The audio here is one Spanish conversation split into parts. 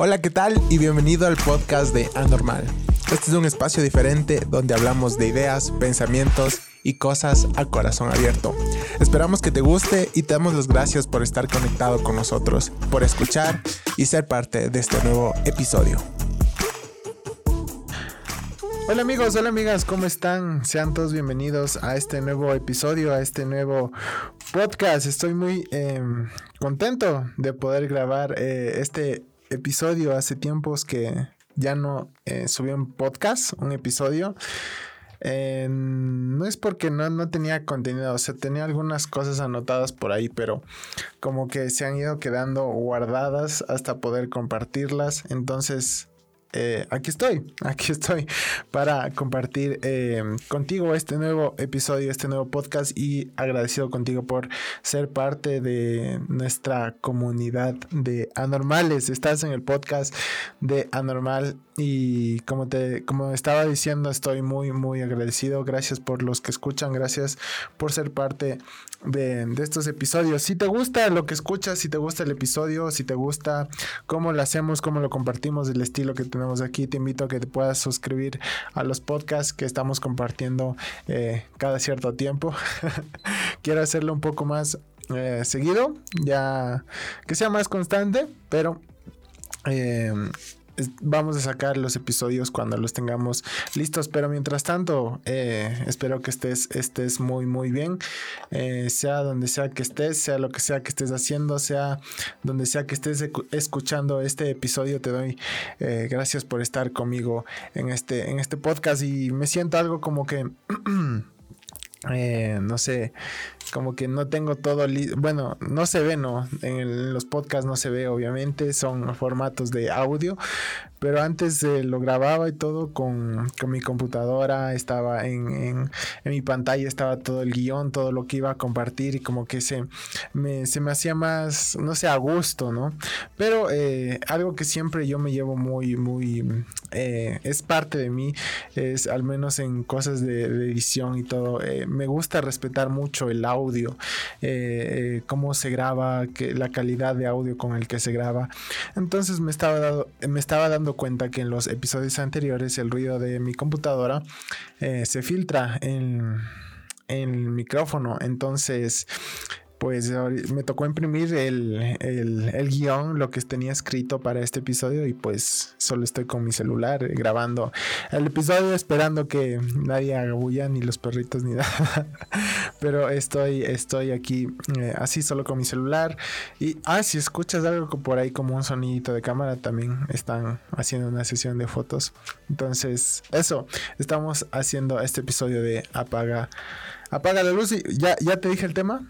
Hola, ¿qué tal? Y bienvenido al podcast de Anormal. Este es un espacio diferente donde hablamos de ideas, pensamientos y cosas a corazón abierto. Esperamos que te guste y te damos las gracias por estar conectado con nosotros, por escuchar y ser parte de este nuevo episodio. Hola amigos, hola amigas, ¿cómo están? Sean todos bienvenidos a este nuevo episodio, a este nuevo podcast. Estoy muy em, contento de poder grabar eh, este episodio hace tiempos que ya no eh, subí un podcast, un episodio. no es porque no, no tenía contenido, o sea, tenía algunas cosas anotadas por ahí, pero como que se han ido quedando guardadas hasta poder compartirlas. Entonces, eh, aquí estoy, aquí estoy para compartir eh, contigo este nuevo episodio, este nuevo podcast y agradecido contigo por ser parte de nuestra comunidad de anormales. Estás en el podcast de Anormal y como te como estaba diciendo, estoy muy muy agradecido. Gracias por los que escuchan, gracias por ser parte de, de estos episodios. Si te gusta lo que escuchas, si te gusta el episodio, si te gusta cómo lo hacemos, cómo lo compartimos, el estilo que tenemos aquí, te invito a que te puedas suscribir a los podcasts que estamos compartiendo eh, cada cierto tiempo. Quiero hacerlo un poco más eh, seguido, ya que sea más constante, pero eh, vamos a sacar los episodios cuando los tengamos listos. Pero mientras tanto, eh, espero que estés, estés muy, muy bien. Eh, sea donde sea que estés, sea lo que sea que estés haciendo, sea donde sea que estés escuchando este episodio, te doy eh, gracias por estar conmigo en este, en este podcast. Y me siento algo como que. no sé, como que no tengo todo listo. Bueno, no se ve, ¿no? En, los podcasts no se ve, obviamente, son formatos de audio. Pero antes lo grababa y todo con, mi computadora, estaba en, en, mi pantalla, estaba todo el guion, todo lo que iba a compartir y como que se me, se me hacía más, no sé, a gusto, ¿no? Pero eh, algo que siempre yo me llevo muy, muy, eh, es parte de mí, es al menos en cosas de, edición y todo, eh, me gusta respetar mucho el audio eh, eh, cómo se graba, que, la calidad de audio con el que se graba. Entonces me estaba, me estaba dando cuenta que en los episodios anteriores el ruido de mi computadora eh, se filtra en, en el micrófono. Entonces pues me tocó imprimir el, el, guion, lo que tenía escrito para este episodio y pues solo estoy con mi celular eh, grabando el episodio esperando que nadie haga bulla, ni los perritos ni nada. Pero estoy, estoy aquí eh, así solo con mi celular. Y, ah, si escuchas algo por ahí como un sonidito de cámara, también están haciendo una sesión de fotos. Entonces, eso, estamos haciendo este episodio de Apaga, Apaga la luz y ya, ya te dije el tema.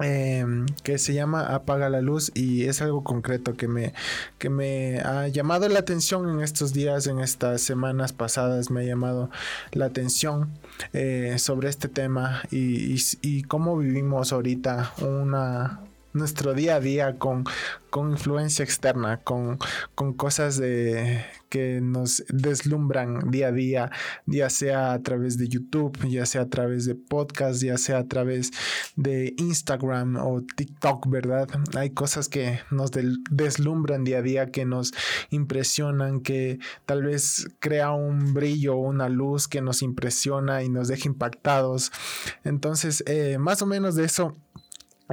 Em, que se llama Apaga la luz y es algo concreto que me, que me ha llamado la atención en estos días, en estas semanas pasadas, me ha llamado la atención eh, sobre este tema y, y cómo vivimos ahorita una, nuestro día a día con, con influencia externa, con, con cosas de, que nos deslumbran día a día, ya sea a través de YouTube, ya sea a través de podcast, ya sea a través de Instagram o TikTok, ¿verdad? Hay cosas que nos deslumbran día a día, que nos impresionan, que tal vez crea un brillo una luz que nos impresiona y nos deja impactados. Entonces, eh, más o menos de eso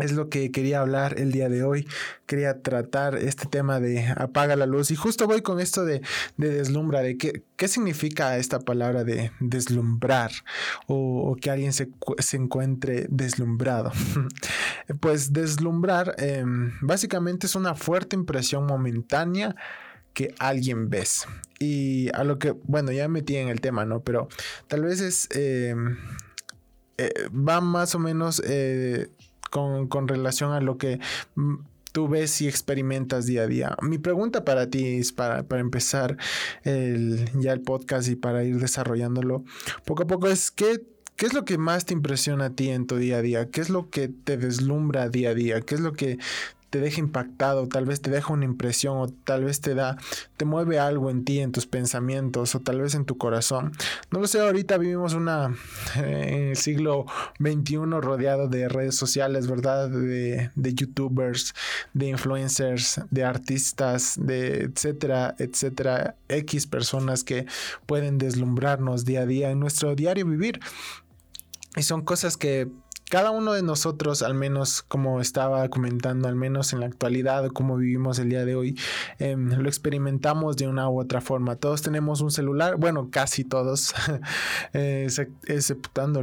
es lo que quería hablar el día de hoy. Quería tratar este tema de apaga la luz. Y justo voy con esto de, de deslumbra, de qué, qué significa esta palabra de deslumbrar o, que alguien se, se, encuentre deslumbrado. pues deslumbrar em, básicamente es una fuerte impresión momentánea que alguien ves. Y a lo que, bueno, ya me metí en el tema, ¿no? Pero tal vez es... Em, eh, va más o menos eh, con, relación a lo que mm, tú ves y experimentas día a día. Mi pregunta para ti es para, empezar el, ya el podcast y para ir desarrollándolo poco a poco es ¿qué, ¿qué es lo que más te impresiona a ti en tu día a día? ¿Qué es lo que te deslumbra día a día? ¿Qué es lo que te deja impactado, tal vez te deja una impresión o tal vez te da, te mueve algo en ti, en tus pensamientos o tal vez en tu corazón. No lo sé, ahorita vivimos una, eh, en el siglo XXI rodeado de redes sociales, ¿verdad? De, de youtubers, de influencers, de artistas, de etcétera, etcétera, X personas que pueden deslumbrarnos día a día en nuestro diario vivir. Y son cosas que cada uno de nosotros, al menos como estaba comentando, al menos en la actualidad, como vivimos el día de hoy, em, lo experimentamos de una u otra forma. Todos tenemos un celular, bueno, casi todos, eh,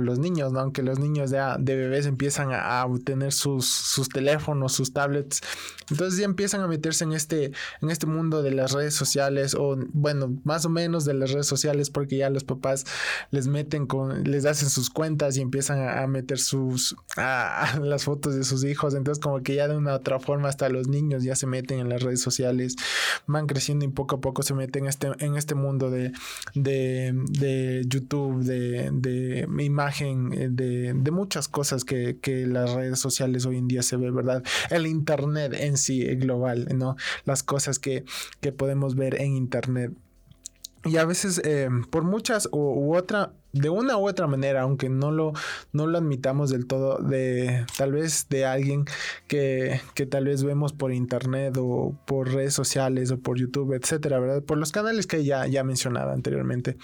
los niños, ¿no? aunque los niños ya de bebés empiezan a, obtener sus, sus, teléfonos, sus tablets, entonces ya empiezan a meterse en este, en este mundo de las redes sociales, o bueno, más o menos de las redes sociales, porque ya los papás les meten con, les hacen sus cuentas y empiezan a meter su a, las fotos de sus hijos. Entonces como que ya de una otra forma hasta los niños ya se meten en las redes sociales, van creciendo y poco a poco se meten en este, en este mundo de, de, YouTube, de, de imagen, eh, de, de muchas cosas que, que las redes sociales hoy en día se ve, ¿verdad? El Internet en sí global, ¿no? Las cosas que, que podemos ver en Internet. Y a veces, eh, por muchas u, otra, de una u otra manera, aunque no lo, no lo admitamos del todo, de tal vez de alguien que, que, tal vez vemos por internet o por redes sociales o por YouTube, etcétera, ¿verdad? Por los canales que ya, ya mencionaba anteriormente.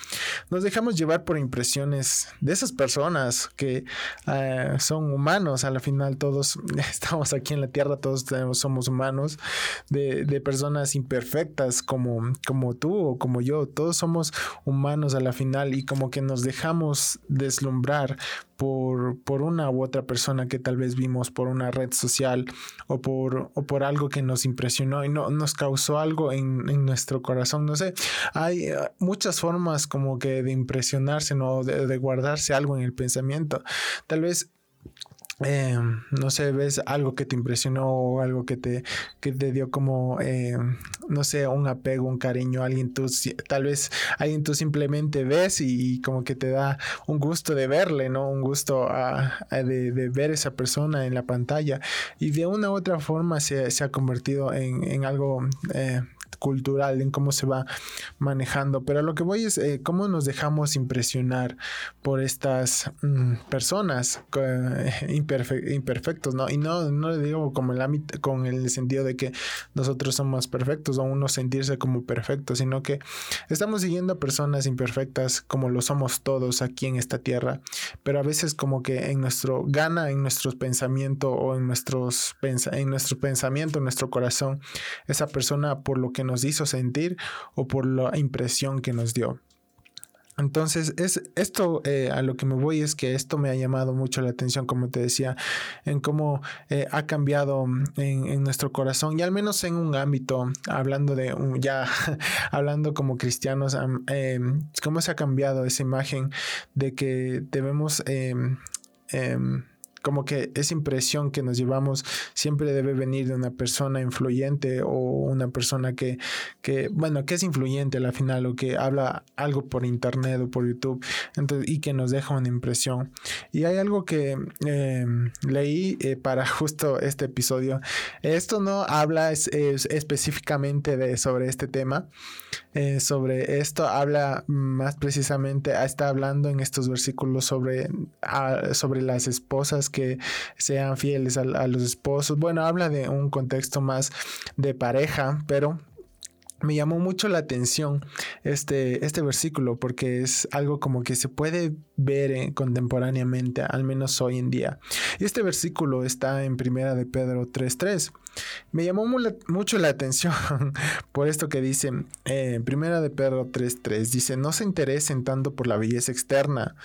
Nos dejamos llevar por impresiones de esas personas que eh, son humanos. A la final, todos estamos aquí en la tierra, todos somos humanos, de, de personas imperfectas como, como tú o como yo. Todos somos humanos a la final y como que nos dejamos dejamos deslumbrar por, por, una u otra persona que tal vez vimos por una red social o por, o por algo que nos impresionó y no, nos causó algo en, en nuestro corazón. No sé, hay eh, muchas formas como que de impresionarse, ¿no? De, de guardarse algo en el pensamiento. Tal vez eh, no sé, ves algo que te impresionó o algo que te, que te dio como, eh, no sé, un apego, un cariño a alguien, tú, tal vez alguien tú simplemente ves y, como que te da un gusto de verle, ¿no? Un gusto de, de, ver esa persona en la pantalla y de una u otra forma se, se ha convertido en, en algo eh, cultural, en cómo se va manejando. Pero lo que voy es eh, cómo nos dejamos impresionar por estas mm, personas eh, imperfectos, ¿no? Y no, no le digo como el ámbito, con el sentido de que nosotros somos perfectos o uno sentirse como perfecto, sino que estamos siguiendo a personas imperfectas como lo somos todos aquí en esta tierra, pero a veces como que en nuestro gana, en nuestros pensamientos o en nuestros en nuestro pensamiento, en nuestro corazón, esa persona por lo que nos hizo sentir o por la impresión que nos dio. Entonces, es esto eh, a lo que me voy es que esto me ha llamado mucho la atención, como te decía, en cómo eh, ha cambiado en, nuestro corazón y al menos en un ámbito, hablando de ya, hablando como cristianos, em, cómo se ha cambiado esa imagen de que debemos em, em, como que esa impresión que nos llevamos siempre debe venir de una persona influyente o una persona que, que bueno, que es influyente al final o que habla algo por internet o por YouTube entonces, y que nos deja una impresión. Y hay algo que em, leí eh, para justo este episodio. Esto no habla específicamente de, sobre este tema. Eh, sobre esto habla más precisamente, está hablando en estos versículos sobre, ah, sobre las esposas que que sean fieles a, los esposos. Bueno, habla de un contexto más de pareja, pero me llamó mucho la atención este, este versículo porque es algo como que se puede ver eh, contemporáneamente, al menos hoy en día. Y este versículo está en Primera de Pedro 3.3. Me llamó mucho la atención por esto que dice eh, Primera de Pedro 3.3. Dice, no se interesen tanto por la belleza externa,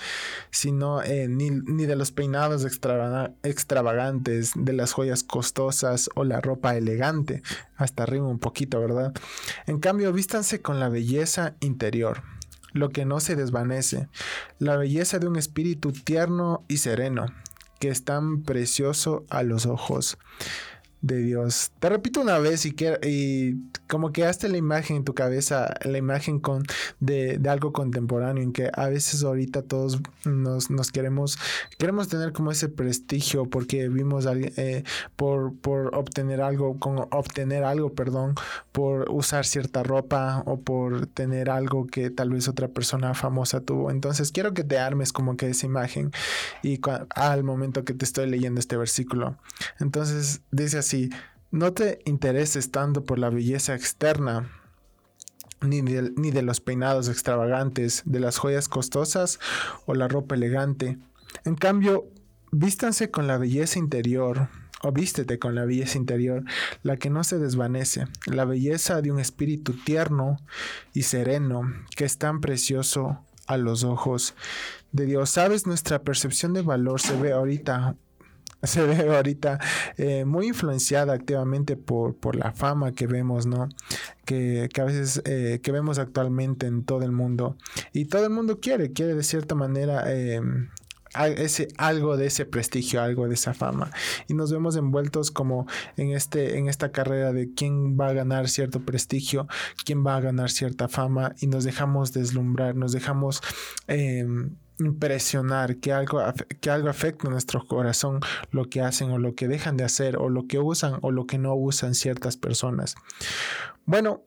sino eh, ni, ni, de los peinados extravagantes, de las joyas costosas o la ropa elegante. Hasta arriba un poquito, ¿verdad? En cambio, vístanse con la belleza interior lo que no se desvanece, la belleza de un espíritu tierno y sereno, que es tan precioso a los ojos. De Dios. Te repito una vez y, que, y como que hazte la imagen en tu cabeza, la imagen con, de, algo contemporáneo, en que a veces ahorita todos nos, queremos, queremos tener como ese prestigio porque vimos eh, por, por obtener algo, con obtener algo, perdón, por usar cierta ropa o por tener algo que tal vez otra persona famosa tuvo. Entonces quiero que te armes como que esa imagen y al momento que te estoy leyendo este versículo. Entonces dice así, no te intereses tanto por la belleza externa, ni de, ni de los peinados extravagantes, de las joyas costosas o la ropa elegante. En cambio, vístanse con la belleza interior, o vístete con la belleza interior, la que no se desvanece, la belleza de un espíritu tierno y sereno, que es tan precioso a los ojos de Dios. Sabes, nuestra percepción de valor se ve ahorita se ve ahorita eh, muy influenciada activamente por, por, la fama que vemos, ¿no? Que, a veces eh, que vemos actualmente en todo el mundo. Y todo el mundo quiere, quiere de cierta manera eh, ese, algo de ese prestigio, algo de esa fama. Y nos vemos envueltos como en, este, en esta carrera de quién va a ganar cierto prestigio, quién va a ganar cierta fama y nos dejamos deslumbrar, nos dejamos... Impresionar que algo, que algo afecta nuestro corazón, lo que hacen o lo que dejan de hacer o lo que usan o lo que no usan ciertas personas. Bueno,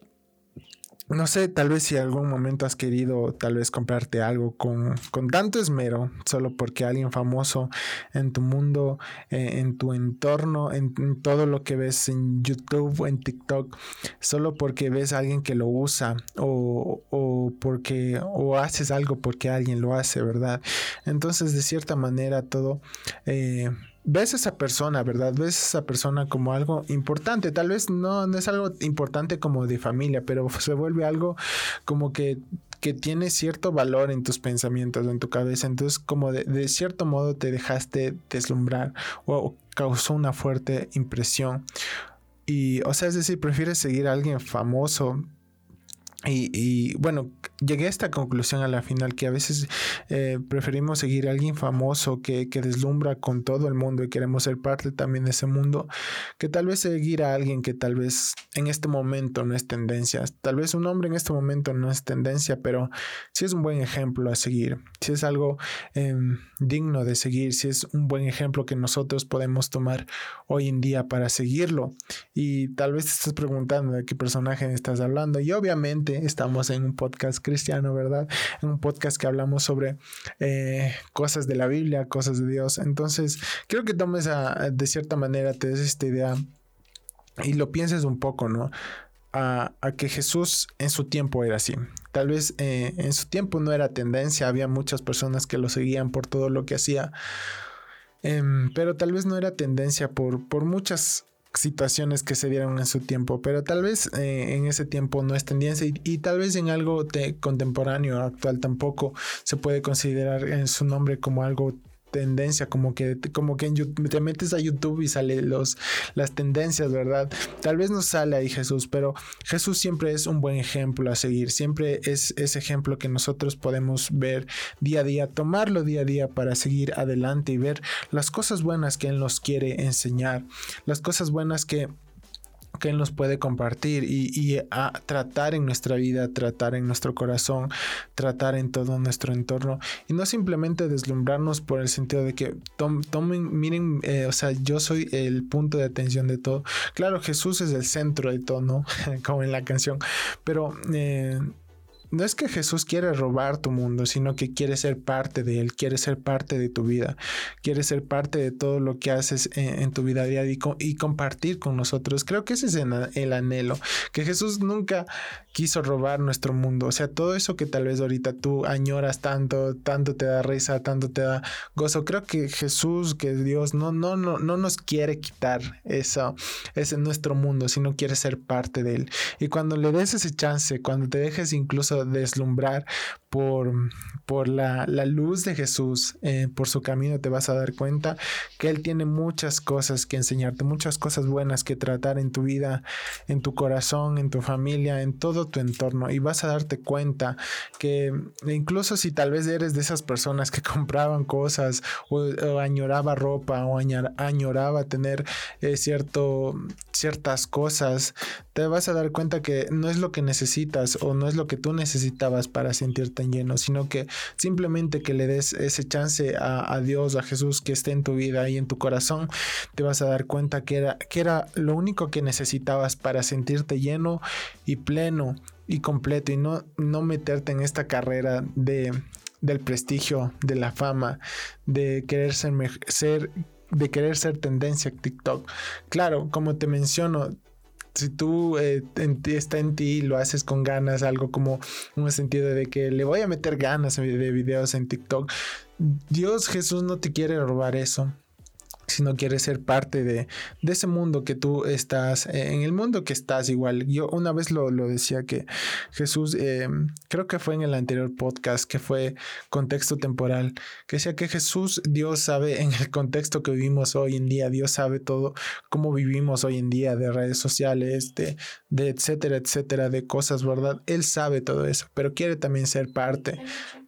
no sé, tal vez si algún momento has querido tal vez comprarte algo con, tanto esmero, solo porque alguien famoso en tu mundo, eh, en tu entorno, en, todo lo que ves en YouTube en TikTok, solo porque ves a alguien que lo usa o, o porque o haces algo porque alguien lo hace, ¿verdad? Entonces, de cierta manera, todo... Eh, ves a esa persona, ¿verdad? Ves a esa persona como algo importante. Tal vez no, no es algo importante como de familia, pero se vuelve algo como que que tiene cierto valor en tus pensamientos, en tu cabeza. Entonces, como de, de cierto modo te dejaste deslumbrar o causó una fuerte impresión. Y, o sea, es decir, prefieres seguir a alguien famoso y, bueno, llegué a esta conclusión a la final que a veces eh, preferimos seguir a alguien famoso que, que, deslumbra con todo el mundo y queremos ser parte también de ese mundo, que tal vez seguir a alguien que tal vez en este momento no es tendencia. Tal vez un hombre en este momento no es tendencia, pero sí es un buen ejemplo a seguir, si es algo em, digno de seguir, si es un buen ejemplo que nosotros podemos tomar hoy en día para seguirlo. Y tal vez te estás preguntando de qué personaje estás hablando y obviamente estamos en un podcast cristiano, ¿verdad? En un podcast que hablamos sobre eh, cosas de la Biblia, cosas de Dios. Entonces, creo que tomes a, de cierta manera, te des esta idea y lo pienses un poco, ¿no? A, que Jesús en su tiempo era así. Tal vez eh, en su tiempo no era tendencia, había muchas personas que lo seguían por todo lo que hacía, em, pero tal vez no era tendencia por, por muchas situaciones que se dieron en su tiempo, pero tal vez eh, en ese tiempo no es tendencia y, tal vez en algo de contemporáneo actual tampoco se puede considerar en su nombre como algo tendencia, como que, como que en YouTube, te metes a YouTube y sale los, las tendencias, ¿verdad? Tal vez no sale ahí Jesús, pero Jesús siempre es un buen ejemplo a seguir, siempre es ese ejemplo que nosotros podemos ver día a día, tomarlo día a día para seguir adelante y ver las cosas buenas que Él nos quiere enseñar, las cosas buenas que que Él nos puede compartir y, a tratar en nuestra vida, tratar en nuestro corazón, tratar en todo nuestro entorno y no simplemente deslumbrarnos por el sentido de que tomen, miren, eh, o sea, yo soy el punto de atención de todo. Claro, Jesús es el centro de todo, ¿no? Como en la canción, pero... Eh, no es que Jesús quiere robar tu mundo, sino que quiere ser parte de él, quiere ser parte de tu vida, quiere ser parte de todo lo que haces en, tu vida diaria y, y, compartir con nosotros. Creo que ese es el anhelo, que Jesús nunca quiso robar nuestro mundo. O sea, todo eso que tal vez ahorita tú añoras tanto, tanto te da risa, tanto te da gozo. Creo que Jesús, que Dios no, no, no, no nos quiere quitar eso, ese nuestro mundo, sino quiere ser parte de él. Y cuando le des ese chance, cuando te dejes incluso deslumbrar por, por la, luz de Jesús, eh, por su camino, te vas a dar cuenta que Él tiene muchas cosas que enseñarte, muchas cosas buenas que tratar en tu vida, en tu corazón, en tu familia, en todo tu entorno. Y vas a darte cuenta que incluso si tal vez eres de esas personas que compraban cosas o, añoraba ropa o añoraba tener eh, cierto, ciertas cosas, te vas a dar cuenta que no es lo que necesitas o no es lo que tú necesitabas para sentirte en lleno, sino que simplemente que le des ese chance a, Dios, a Jesús que esté en tu vida y en tu corazón, te vas a dar cuenta que era, que era lo único que necesitabas para sentirte lleno y pleno y completo y no, no meterte en esta carrera de del prestigio, de la fama, de querer ser de querer ser tendencia TikTok. Claro, como te menciono, si tú eh, está en ti y lo haces con ganas, algo como un sentido de que le voy a meter ganas de videos en TikTok, Dios Jesús no te quiere robar eso si no quieres ser parte de, ese mundo que tú estás, eh, en el mundo que estás igual. Yo una vez lo, decía que Jesús, eh, creo que fue en el anterior podcast, que fue contexto temporal, que decía que Jesús, Dios sabe en el contexto que vivimos hoy en día, Dios sabe todo, cómo vivimos hoy en día, de redes sociales, de, de etcétera, etcétera, de cosas, ¿verdad? Él sabe todo eso, pero quiere también ser parte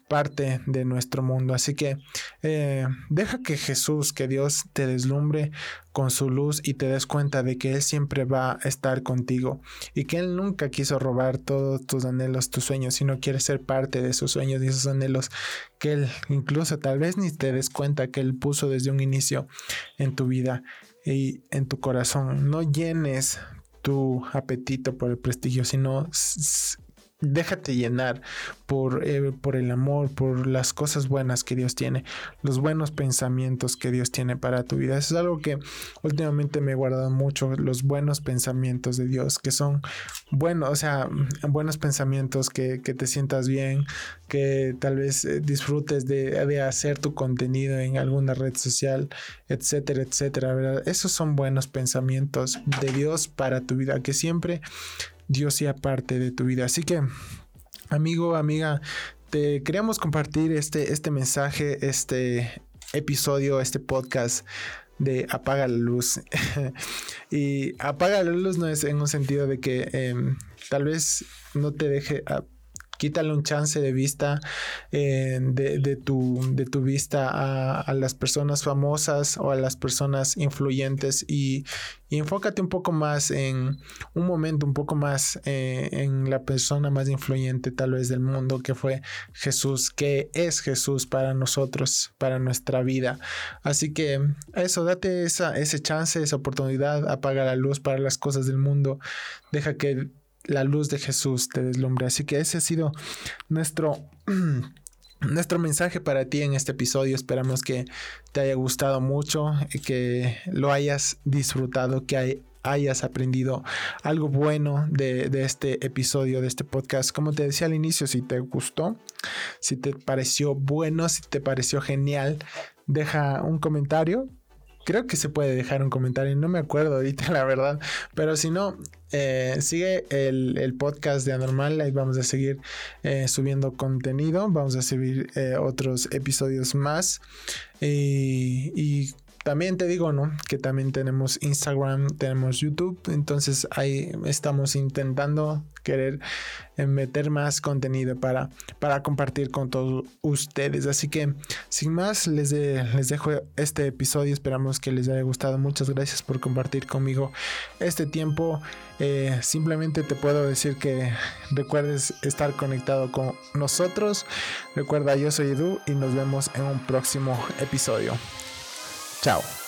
parte de nuestro mundo. Así que eh, deja que Jesús, que Dios te deslumbre con su luz y te des cuenta de que Él siempre va a estar contigo y que Él nunca quiso robar todos tus anhelos, tus sueños, sino quiere ser parte de esos sueños y esos anhelos que Él incluso tal vez ni te des cuenta que Él puso desde un inicio en tu vida y en tu corazón. No llenes tu apetito por el prestigio, sino déjate llenar por, eh, por el amor, por las cosas buenas que Dios tiene, los buenos pensamientos que Dios tiene para tu vida. Eso es algo que últimamente me he guardado mucho, los buenos pensamientos de Dios, que son buenos, o sea, buenos pensamientos que, te sientas bien, que tal vez eh, disfrutes de, de, hacer tu contenido en alguna red social, etcétera, etcétera, ¿verdad? Esos son buenos pensamientos de Dios para tu vida, que siempre Dios sea parte de tu vida. Así que, amigo, amiga, te queríamos compartir este, este mensaje, este episodio, este podcast de apaga la luz. y apaga la luz no es en un sentido de que em, tal vez no te deje quítale un chance de vista eh, de, tu, vista a, las personas famosas o a las personas influyentes y, enfócate un poco más en un momento un poco más eh, en la persona más influyente tal vez del mundo que fue Jesús que es Jesús para nosotros para nuestra vida. Así que eso date esa, ese chance esa oportunidad apaga la luz para las cosas del mundo. Deja que la luz de Jesús te deslumbre. Así que ese ha sido nuestro, nuestro mensaje para ti en este episodio. Esperamos que te haya gustado mucho, que lo hayas disfrutado, que hayas aprendido algo bueno de, de, este episodio, de este podcast. Como te decía al inicio, si te gustó, si te pareció bueno, si te pareció genial, deja un comentario Creo que se puede dejar un comentario, no me acuerdo ahorita la verdad, pero si no, eh, sigue el, podcast de Anormal, ahí vamos a seguir eh, subiendo contenido, vamos a subir eh, otros episodios más. Y también te digo, ¿no? Que también tenemos Instagram, tenemos YouTube, entonces ahí estamos intentando querer eh, meter más contenido para, para compartir con todos ustedes. Así que sin más, les, les dejo este episodio. Esperamos que les haya gustado. Muchas gracias por compartir conmigo este tiempo. Eh, simplemente te puedo decir que recuerdes estar conectado con nosotros. Recuerda, yo soy Edu y nos vemos en un próximo episodio. Ciao.